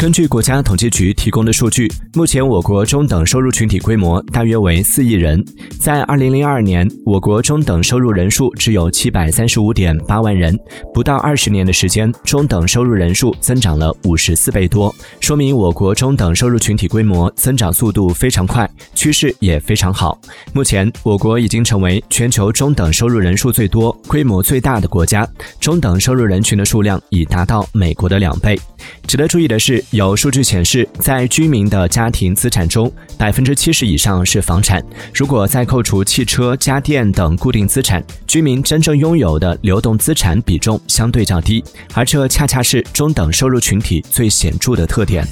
根据国家统计局提供的数据，目前我国中等收入群体规模大约为四亿人。在二零零二年，我国中等收入人数只有七百三十五点八万人，不到二十年的时间，中等收入人数增长了五十四倍多，说明我国中等收入群体规模增长速度非常快，趋势也非常好。目前，我国已经成为全球中等收入人数最多、规模最大的国家，中等收入人群的数量已达到美国的两倍。值得注意的是，有数据显示，在居民的家庭资产中，百分之七十以上是房产。如果再扣除汽车、家电等固定资产，居民真正拥有的流动资产比重相对较低，而这恰恰是中等收入群体最显著的特点。